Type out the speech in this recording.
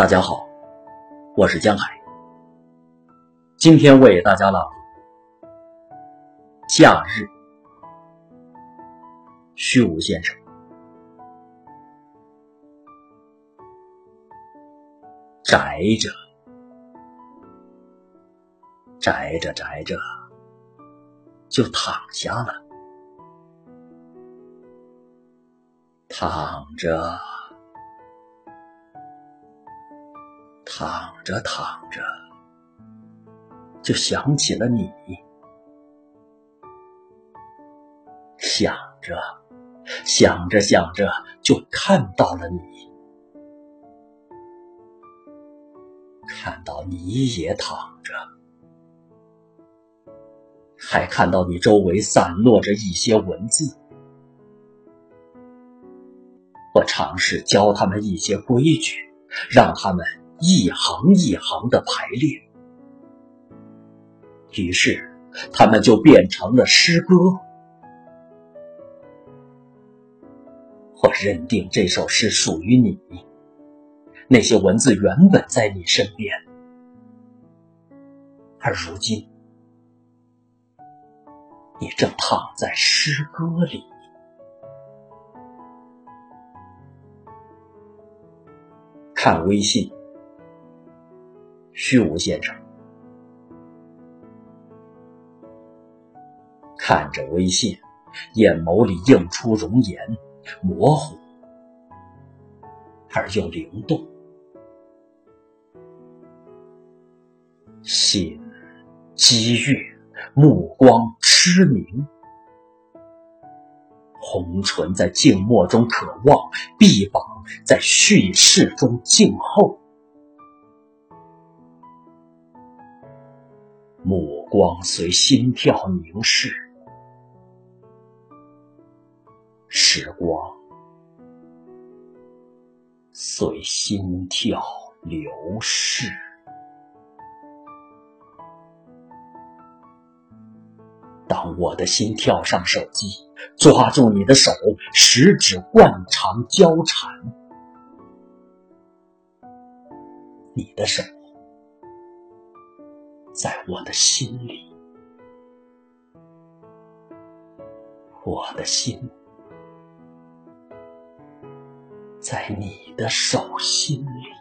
大家好，我是江海。今天为大家朗读《假日》，虚无先生。宅着，宅着，宅着，就躺下了，躺着。躺着躺着，就想起了你；想着想着想着，就看到了你，看到你也躺着，还看到你周围散落着一些文字。我尝试教他们一些规矩，让他们。一行一行的排列，于是他们就变成了诗歌。我认定这首诗属于你，那些文字原本在你身边，而如今你正躺在诗歌里。看微信。虚无先生看着微信，眼眸里映出容颜，模糊而又灵动。心机遇，目光痴明，红唇在静默中渴望，臂膀在叙事中静候。目光随心跳凝视，时光随心跳流逝。当我的心跳上手机，抓住你的手，十指惯常交缠，你的手。在我的心里，我的心在你的手心里。